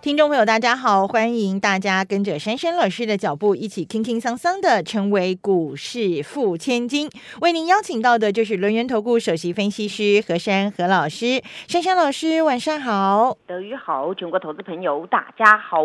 听众朋友，大家好，欢迎大家跟着珊珊老师的脚步，一起轻轻桑桑的成为股市富千金。为您邀请到的就是轮源投顾首席分析师何珊何老师，珊珊老师晚上好，德语好，全国投资朋友大家好。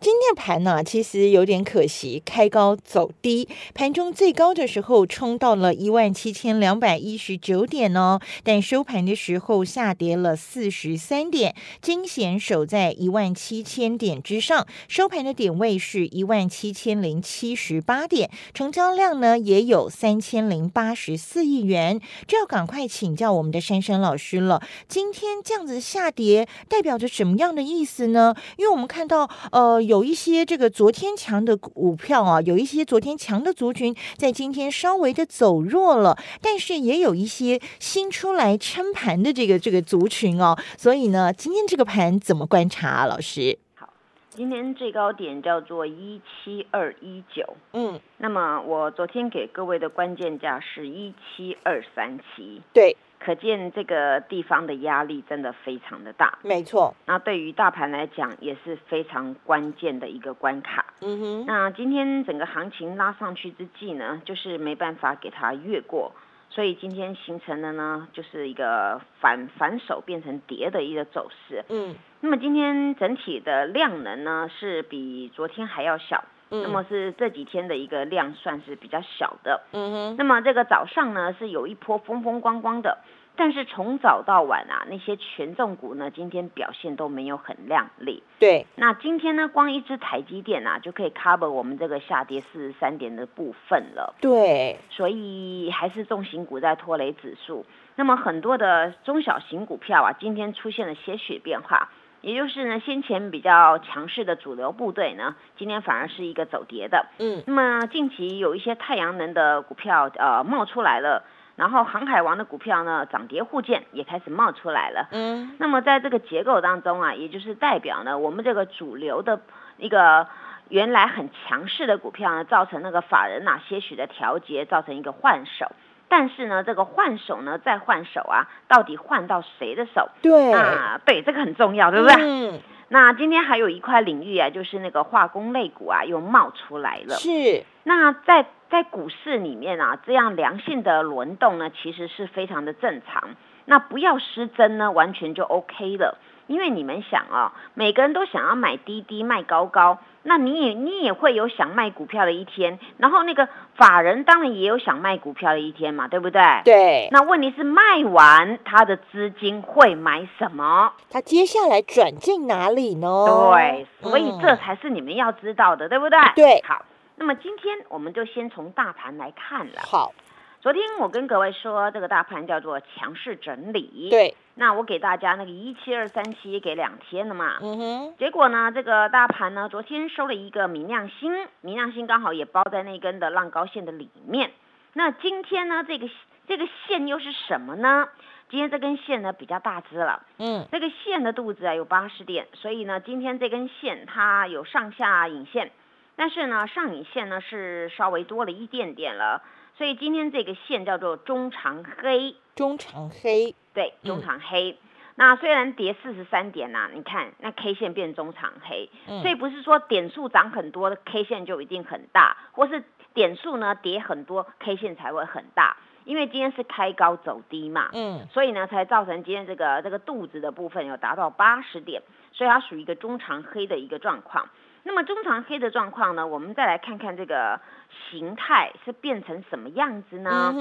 今天盘呢，其实有点可惜，开高走低，盘中最高的时候冲到了一万七千两百一十九点哦，但收盘的时候下跌了四十三点，惊险守在一万七千点之上，收盘的点位是一万七千零七十八点，成交量呢也有三千零八十四亿元，就要赶快请教我们的珊珊老师了。今天这样子下跌，代表着什么样的意思呢？因为我们看到，呃。有一些这个昨天强的股票啊，有一些昨天强的族群在今天稍微的走弱了，但是也有一些新出来撑盘的这个这个族群哦，所以呢，今天这个盘怎么观察，老师？好，今天最高点叫做一七二一九，嗯，那么我昨天给各位的关键价是一七二三七，对。可见这个地方的压力真的非常的大，没错。那对于大盘来讲也是非常关键的一个关卡。嗯哼。那今天整个行情拉上去之际呢，就是没办法给它越过，所以今天形成的呢，就是一个反反手变成跌的一个走势。嗯。那么今天整体的量能呢，是比昨天还要小。那么是这几天的一个量算是比较小的，嗯哼。那么这个早上呢是有一波风风光光的，但是从早到晚啊，那些权重股呢今天表现都没有很亮丽。对。那今天呢，光一只台积电啊就可以 cover 我们这个下跌四十三点的部分了。对。所以还是重型股在拖累指数。那么很多的中小型股票啊，今天出现了些许变化。也就是呢，先前比较强势的主流部队呢，今天反而是一个走跌的。嗯，那么近期有一些太阳能的股票呃冒出来了，然后航海王的股票呢涨跌互见，也开始冒出来了。嗯，那么在这个结构当中啊，也就是代表呢，我们这个主流的一个原来很强势的股票呢，造成那个法人哪些许的调节，造成一个换手。但是呢，这个换手呢，再换手啊，到底换到谁的手？对啊，对，这个很重要，对不对？嗯。那今天还有一块领域啊，就是那个化工类股啊，又冒出来了。是。那在在股市里面啊，这样良性的轮动呢，其实是非常的正常。那不要失真呢，完全就 OK 了。因为你们想哦，每个人都想要买低低卖高高。那你也你也会有想卖股票的一天，然后那个法人当然也有想卖股票的一天嘛，对不对？对。那问题是卖完他的资金会买什么？他接下来转进哪里呢？对，所以这才是你们要知道的，对不对？对。好，那么今天我们就先从大盘来看了。好。昨天我跟各位说，这个大盘叫做强势整理。对。那我给大家那个一七二三七给两天了嘛。嗯哼。结果呢，这个大盘呢，昨天收了一个明亮星，明亮星刚好也包在那根的浪高线的里面。那今天呢，这个这个线又是什么呢？今天这根线呢比较大只了。嗯。这个线的肚子啊有八十点，所以呢，今天这根线它有上下影线，但是呢，上影线呢是稍微多了一点点了。所以今天这个线叫做中长黑，中长黑，对，中长黑。那虽然跌四十三点呐，你看那 K 线变中长黑，所以不是说点数涨很多的 K 线就一定很大，或是点数呢跌很多 K 线才会很大，因为今天是开高走低嘛，嗯，所以呢才造成今天这个这个肚子的部分有达到八十点，所以它属于一个中长黑的一个状况。那么中长黑的状况呢？我们再来看看这个形态是变成什么样子呢？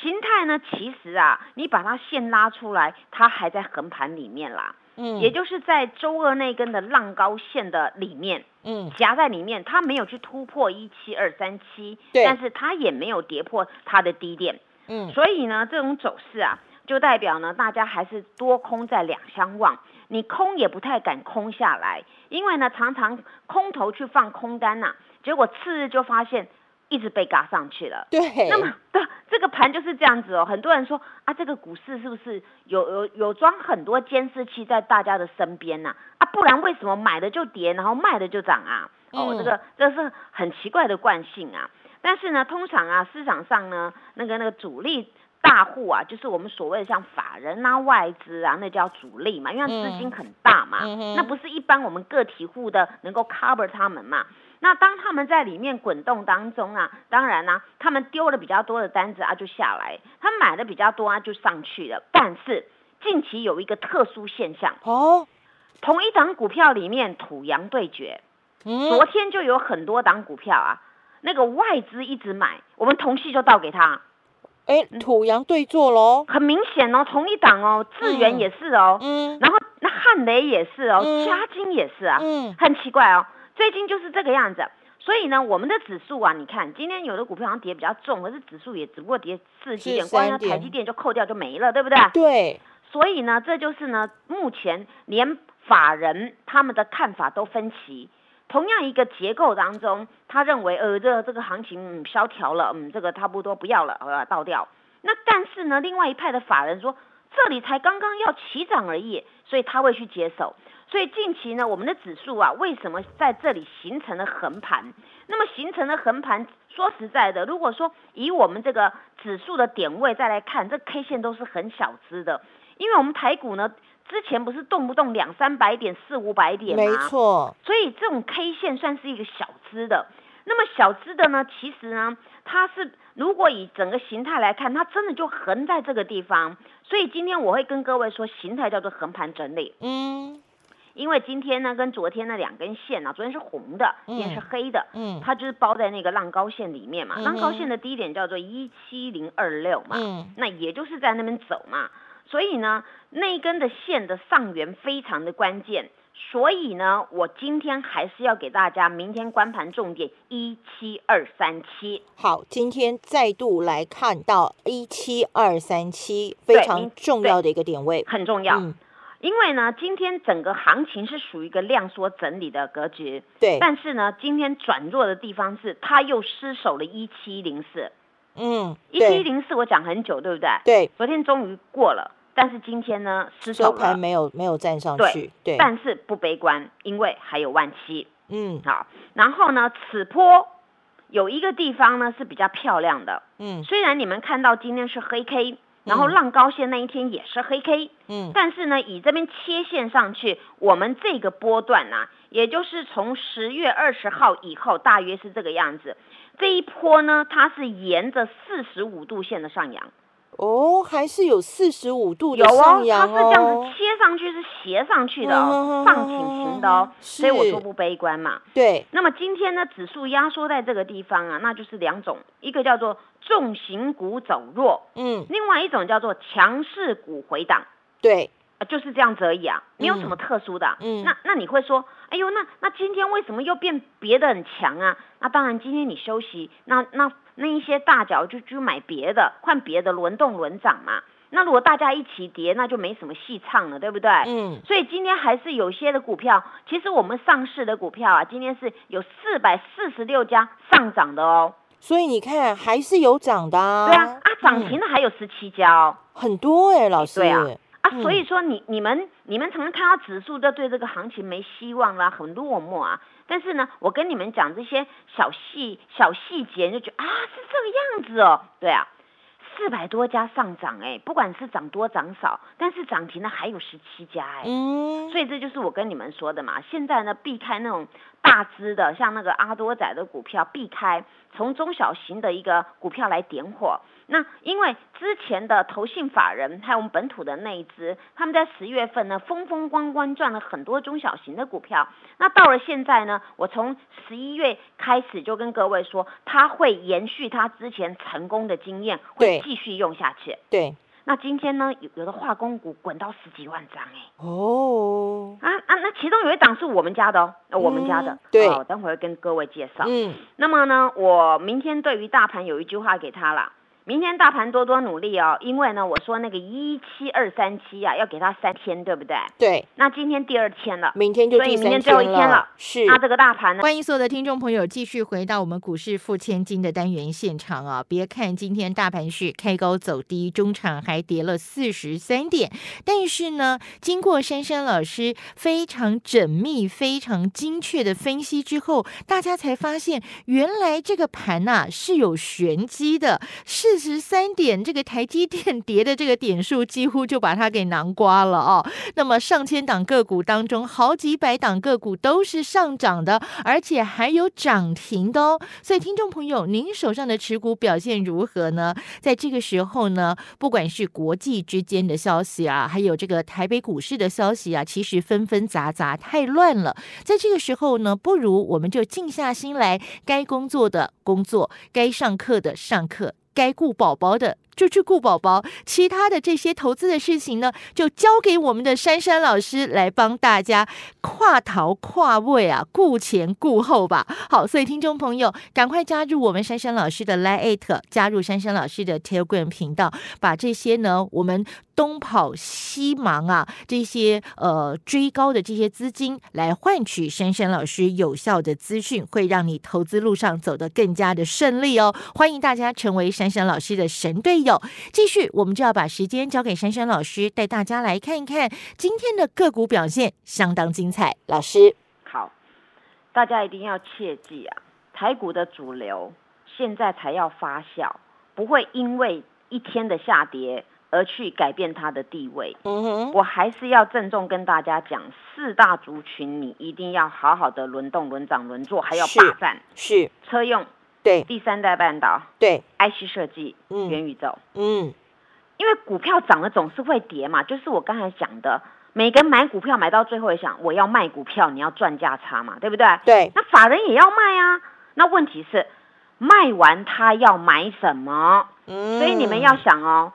形态呢，其实啊，你把它线拉出来，它还在横盘里面啦。嗯，也就是在周二那根的浪高线的里面，嗯，夹在里面，它没有去突破一七二三七，但是它也没有跌破它的低点。嗯，所以呢，这种走势啊，就代表呢，大家还是多空在两相望。你空也不太敢空下来，因为呢，常常空头去放空单呐，结果次日就发现一直被嘎上去了。对，那么对这个盘就是这样子哦。很多人说啊，这个股市是不是有有有装很多监视器在大家的身边呢？啊，不然为什么买的就跌，然后卖的就涨啊？哦，这个这是很奇怪的惯性啊。但是呢，通常啊，市场上呢，那个那个主力。大户啊，就是我们所谓的像法人啊、外资啊，那叫主力嘛，因为资金很大嘛，那不是一般我们个体户的能够 cover 他们嘛。那当他们在里面滚动当中啊，当然呢，他们丢了比较多的单子啊，就下来；他买的比较多啊，就上去了。但是近期有一个特殊现象哦，同一档股票里面土洋对决，昨天就有很多档股票啊，那个外资一直买，我们同系就倒给他。哎，土洋对坐喽，很明显哦，同一档哦，智源也是哦，嗯，然后那汉雷也是哦，嘉金也是啊，嗯，很奇怪哦，最近就是这个样子，所以呢，我们的指数啊，你看今天有的股票好像跌比较重，可是指数也只不过跌四几点，光那台积电就扣掉就没了，对不对？对，所以呢，这就是呢，目前连法人他们的看法都分歧。同样一个结构当中，他认为呃这这个行情萧条了，嗯这个差不多不要了，呃倒掉。那但是呢，另外一派的法人说这里才刚刚要起涨而已，所以他会去接手。所以近期呢，我们的指数啊，为什么在这里形成了横盘？那么形成了横盘，说实在的，如果说以我们这个指数的点位再来看，这 K 线都是很小只的，因为我们台股呢。之前不是动不动两三百点、四五百点吗？没错。所以这种 K 线算是一个小资的。那么小资的呢，其实呢，它是如果以整个形态来看，它真的就横在这个地方。所以今天我会跟各位说，形态叫做横盘整理。嗯。因为今天呢，跟昨天那两根线呢，昨天是红的，今天是黑的。嗯。它就是包在那个浪高线里面嘛。浪高线的低点叫做一七零二六嘛。嗯。那也就是在那边走嘛。所以呢，那一根的线的上缘非常的关键，所以呢，我今天还是要给大家明天关盘重点一七二三七。好，今天再度来看到一七二三七，非常重要的一个点位，很重要。嗯，因为呢，今天整个行情是属于一个量缩整理的格局。对。但是呢，今天转弱的地方是它又失守了一七零四。嗯。一七零四我讲很久，对不对？对。昨天终于过了。但是今天呢，收盘没有没有站上去，对，但是不悲观，因为还有万七，嗯，好，然后呢，此波有一个地方呢是比较漂亮的，嗯，虽然你们看到今天是黑 K，然后浪高线那一天也是黑 K，嗯，但是呢，以这边切线上去，我们这个波段呢，也就是从十月二十号以后，大约是这个样子，这一波呢，它是沿着四十五度线的上扬。哦，还是有四十五度的上扬哦，它是这样子切上去，是斜上去的哦，上倾型的哦，所以我说不悲观嘛。对。那么今天呢，指数压缩在这个地方啊，那就是两种，一个叫做重型股走弱，嗯，另外一种叫做强势股回档。对。啊，就是这样子而已啊，没有什么特殊的。嗯。那那你会说，哎呦，那那今天为什么又变别的很强啊？那当然，今天你休息，那那。那一些大脚就就买别的，换别的轮动轮涨嘛。那如果大家一起跌，那就没什么戏唱了，对不对？嗯。所以今天还是有些的股票，其实我们上市的股票啊，今天是有四百四十六家上涨的哦。所以你看，还是有涨的。对啊，啊，涨停的还有十七家哦，很多哎，老师。对啊。啊，所以说你你们你们常常看到指数都对这个行情没希望啦，很落寞啊。但是呢，我跟你们讲这些小细小细节，就觉得啊是这个样子哦。对啊，四百多家上涨哎，不管是涨多涨少，但是涨停的还有十七家哎。嗯。所以这就是我跟你们说的嘛。现在呢，避开那种大只的，像那个阿多仔的股票，避开从中小型的一个股票来点火。那因为之前的投信法人还有我们本土的那一支，他们在十月份呢风风光光赚了很多中小型的股票。那到了现在呢，我从十一月开始就跟各位说，他会延续他之前成功的经验，会继续用下去。对。那今天呢，有有的化工股滚到十几万张哎。哦。啊啊，那其中有一档是我们家的哦，我们家的。对。等会儿跟各位介绍。嗯。那么呢，我明天对于大盘有一句话给他了。明天大盘多多努力哦，因为呢，我说那个一七二三七啊，要给它三天，对不对？对，那今天第二天了，明天就所以第三明天最后一天了。是。那这个大盘呢？欢迎所有的听众朋友继续回到我们股市付千金的单元现场啊！别看今天大盘是开高走低，中场还跌了四十三点，但是呢，经过珊珊老师非常缜密、非常精确的分析之后，大家才发现原来这个盘呐、是有玄机的。十三点，这个台积电跌的这个点数几乎就把它给囊瓜了哦。那么上千档个股当中，好几百档个股都是上涨的，而且还有涨停的哦。所以，听众朋友，您手上的持股表现如何呢？在这个时候呢，不管是国际之间的消息啊，还有这个台北股市的消息啊，其实纷纷杂杂，太乱了。在这个时候呢，不如我们就静下心来，该工作的工作，该上课的上课，该顾宝宝的。就去顾宝宝，其他的这些投资的事情呢，就交给我们的珊珊老师来帮大家跨淘跨位啊，顾前顾后吧。好，所以听众朋友，赶快加入我们珊珊老师的 Line，加入珊珊老师的 Telegram 频道，把这些呢，我们东跑西忙啊，这些呃追高的这些资金来换取珊珊老师有效的资讯，会让你投资路上走得更加的顺利哦。欢迎大家成为珊珊老师的神队友。继续，我们就要把时间交给珊珊老师，带大家来看一看今天的个股表现，相当精彩。老师，好，大家一定要切记啊，台股的主流现在才要发酵，不会因为一天的下跌而去改变它的地位。嗯哼，我还是要郑重跟大家讲，四大族群你一定要好好的轮动、轮涨、轮做，还要霸占是车用、对第三代半导、对，IC 设计、嗯元宇宙。嗯，因为股票涨了总是会跌嘛，就是我刚才讲的，每个人买股票买到最后也想我要卖股票，你要赚价差嘛，对不对？对，那法人也要卖啊，那问题是卖完他要买什么？嗯，所以你们要想哦，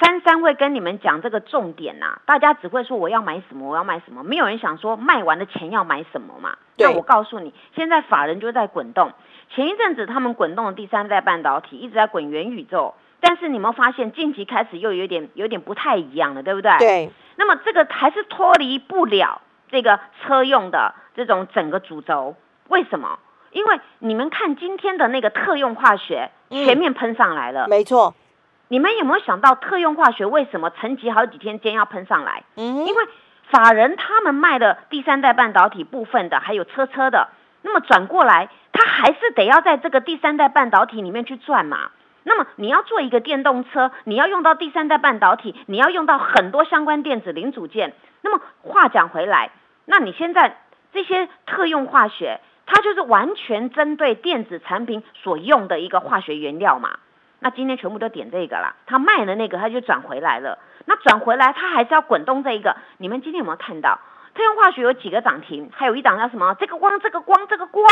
珊珊会跟你们讲这个重点呐、大家只会说我要买什么，我要买什么，没有人想说卖完的钱要买什么嘛。对那我告诉你，现在法人就在滚动，前一阵子他们滚动的第三代半导体一直在滚元宇宙。但是你有没有发现，近期开始又有点有点不太一样了，对不对？。对，那么这个还是脱离不了这个车用的这种整个主轴。为什么？因为你们看今天的那个特用化学嗯全面喷上来了，没错，你们有没有想到特用化学为什么沉寂好几天间要喷上来？嗯，因为法人他们卖的第三代半导体部分的，还有车车的，那么转过来，它还是得要在这个第三代半导体里面去赚嘛。那么你要做一个电动车，你要用到第三代半导体，你要用到很多相关电子零组件。那么话讲回来，那你现在这些特用化学，它就是完全针对电子产品所用的一个化学原料嘛。那今天全部都点这个啦，他卖了那个，他就转回来了。那转回来，他还是要滚动这一个。你们今天有没有看到？特用化学有几个涨停，还有一档叫什么？这个光，这个光，这个光，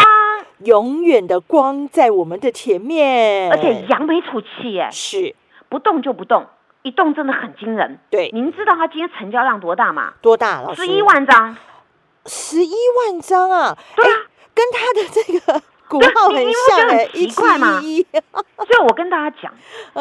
永远的光在我们的前面，而且扬眉吐气耶，是不动就不动，一动真的很惊人。对，您知道它今天成交量多大吗？多大？老师，十一，万张。十一万张啊！对啊哎，跟它的这个股对号很你你会像哎，觉得很一奇怪吗七一一，所以我跟大家讲，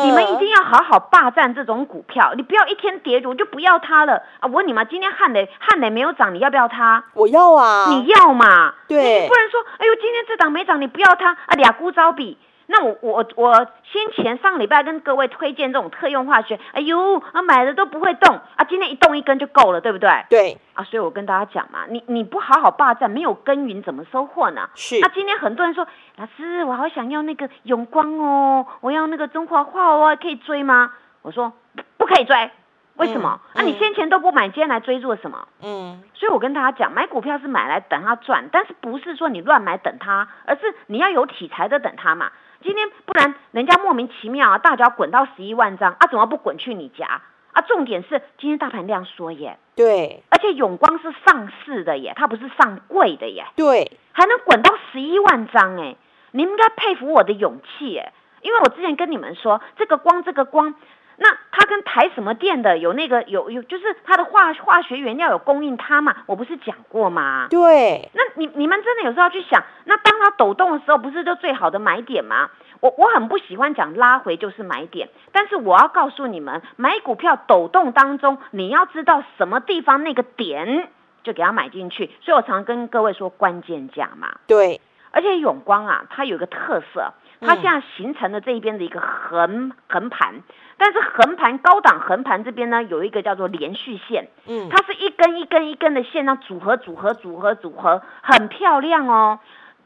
你们一定要要好好霸占这种股票，你不要一天跌我就不要它了啊！我问你嘛，今天汉磊汉磊没有涨，你要不要它？我要啊，你要嘛？对你不能说，哎呦，今天这档没涨，你不要它啊，俩股招比。那我我我先前上礼拜跟各位推荐这种特用化学，哎呦啊买了都不会动啊，今天一动一根就够了，对不对？对啊，所以我跟大家讲嘛，你你不好好霸占，没有耕耘怎么收获呢？是那今天很多人说，老师，我好想要那个永光哦，我要那个中华化哦，可以追吗？我说不可以追，为什么？嗯啊，你先前都不买，今天来追做什么？嗯所以我跟大家讲，买股票是买来等它赚，但是不是说你乱买等它，而是你要有题材的等它嘛。今天不然人家莫名其妙啊，大脚滚到十一万张啊，怎么不滚去你家？啊？重点是今天大盘量缩耶，对。而且永光是上市的耶，它不是上柜的耶，对，还能滚到十一万张哎，你们应该佩服我的勇气哎，因为我之前跟你们说，这个光这个光那它跟台什么电的有那个有有，就是它的化化学原料有供应它嘛？我不是讲过吗？对，那你你们真的有时候要去想，那当它抖动的时候，不是就最好的买点吗？我我很不喜欢讲拉回就是买点，但是我要告诉你们，买股票抖动当中，你要知道什么地方那个点就给它买进去。所以我常跟各位说关键价嘛。对，而且永光啊，它有一个特色，它现在形成了这一边的一个横横盘，但是横盘高档横盘这边呢，有一个叫做连续线，嗯，它是一根一根一根的线，那组合组合组合组合，很漂亮哦。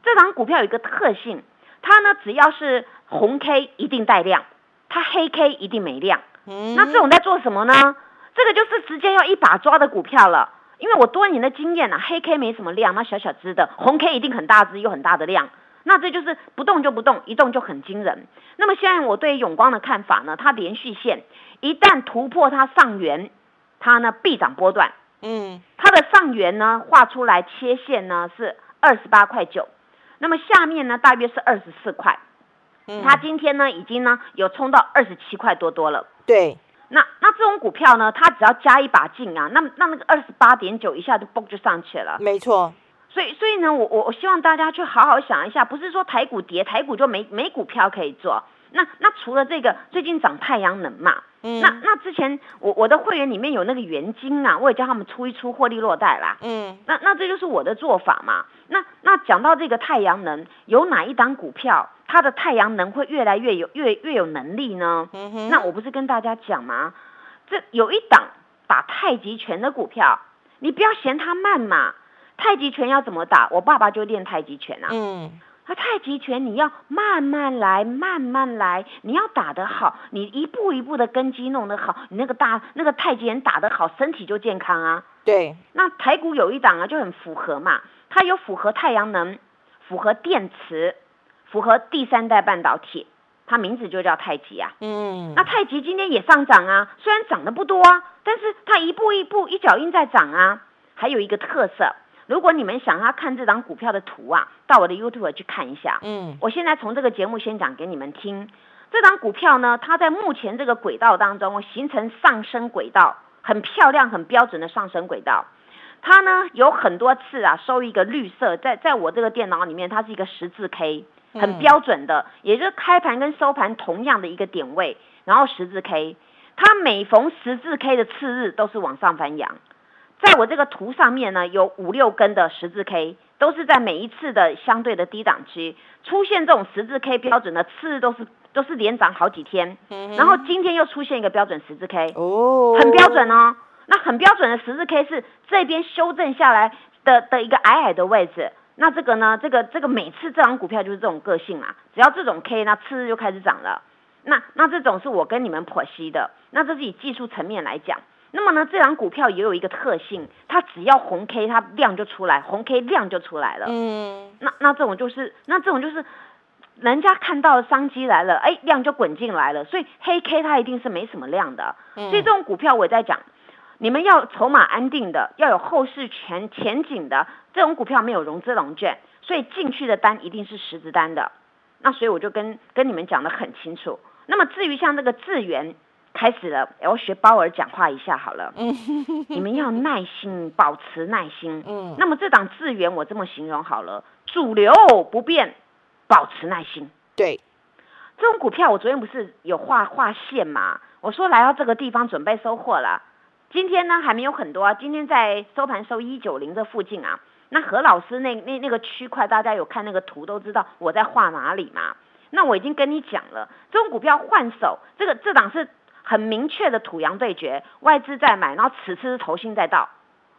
这档股票有一个特性。它呢，只要是红 K 一定带量，它黑 K 一定没量。嗯那这种在做什么呢？这个就是直接要一把抓的股票了。因为我多年的经验啊，黑 K 没什么量，那小小只的，红 K 一定很大只又很大的量。那这就是不动就不动，一动就很惊人。那么现在我对永光的看法呢，它连续线一旦突破它上缘，它呢必涨波段。嗯它的上缘呢画出来切线呢是二十八块九，那么下面呢大约是二十四块。嗯，它今天呢已经呢有冲到二十七块多多了。对，那那这种股票呢，它只要加一把劲啊，那那那个二十八点九一下就嘣就上去了。没错，所以所以呢，我我我希望大家去好好想一下，不是说台股跌，台股就没没股票可以做。那那除了这个，最近涨太阳能嘛，嗯那那之前我我的会员里面有那个元金啊，我也叫他们出一出获利落袋啦。嗯那那这就是我的做法嘛。那那讲到这个太阳能，有哪一档股票它的太阳能会越来越有越越有能力呢？嗯哼，那我不是跟大家讲吗？这有一档打太极拳的股票，你不要嫌它慢嘛。太极拳要怎么打？我爸爸就练太极拳啊。嗯那太极拳你要慢慢来，慢慢来，你要打得好，你一步一步的根基弄得好，你那个大那个太极拳打得好，身体就健康啊。对，那台股有一档啊，就很符合嘛，它有符合太阳能，符合电池，符合第三代半导体，它名字就叫太极啊。嗯那太极今天也上涨啊，虽然涨得不多啊，但是它一步一步一脚印在涨啊。还有一个特色，如果你们想要看这张股票的图啊，到我的 YouTube 去看一下。嗯我现在从这个节目先讲给你们听。这张股票呢，它在目前这个轨道当中形成上升轨道，很漂亮、很标准的上升轨道。它呢有很多次啊收一个绿色，在在我这个电脑里面，它是一个十字 K，很嗯标准的，也就是开盘跟收盘同样的一个点位，然后十字 K，它每逢十字 K 的次日都是往上翻扬。在我这个图上面呢，有五六根的十字 K，都是在每一次的相对的低档区出现这种十字 K 标准的次日都是都是连涨好几天，然后今天又出现一个标准十字 K，哦，很标准哦。那很标准的十字 K 是这边修正下来的的一个矮矮的位置。那这个呢，这个这个每次这张股票就是这种个性啊，只要这种 K，那次日就开始涨了。那那这种是我跟你们剖析的，那这是以技术层面来讲。那么呢，这张股票也有一个特性，它只要红 K，它量就出来，红 K 量就出来了。嗯那那这种就是，那这种就是，人家看到商机来了，哎，量就滚进来了，所以黑 K 它一定是没什么量的。嗯所以这种股票我在讲，你们要筹码安定的，要有后市前前景的，这种股票没有融资融券，所以进去的单一定是实质单的。那所以我就跟跟你们讲的很清楚。那么至于像那个智源开始了，我学包尔讲话一下好了。嗯 你们要耐心，保持耐心。嗯那么这档智源我这么形容好了，主流不变，保持耐心。对，这种股票我昨天不是有画画线嘛？我说来到这个地方准备收获了。今天呢还没有很多啊，今天在收盘收一九零这附近啊。那何老师那那那个区块，大家有看那个图都知道我在画哪里嘛？那我已经跟你讲了，这种股票换手，这个这档是很明确的土洋对决，外资在买，然后此次是投信在倒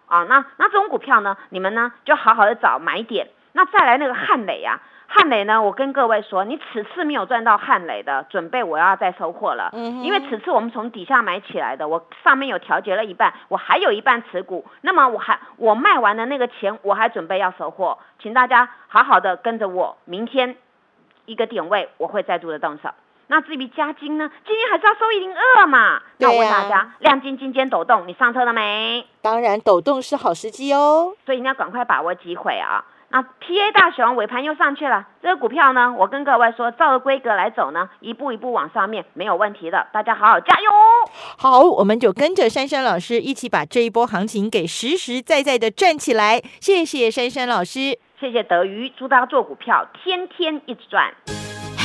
啊。那那这种股票呢，你们呢就好好的找买点。那再来那个汉磊啊，汉磊呢，我跟各位说，你此次没有赚到汉磊的，准备我要再收获了。嗯因为此次我们从底下买起来的，我上面有调节了一半，我还有一半持股，那么我还我卖完的那个钱，我还准备要收获，请大家好好的跟着我，明天一个点位我会再度的动手。那至于加金呢，今天还是要收一零二嘛。那我问大家，亮金今天抖动，你上车了没？当然抖动是好时机哦。所以你要赶快把握机会啊！那 P A 大熊尾盘又上去了，这个股票呢，我跟各位说，照着规格来走呢，一步一步往上面没有问题的，大家好好加油哦。好，我们就跟着珊珊老师一起把这一波行情给实实在在的站起来。谢谢珊珊老师，谢谢德瑜，祝大家做股票天天一直赚。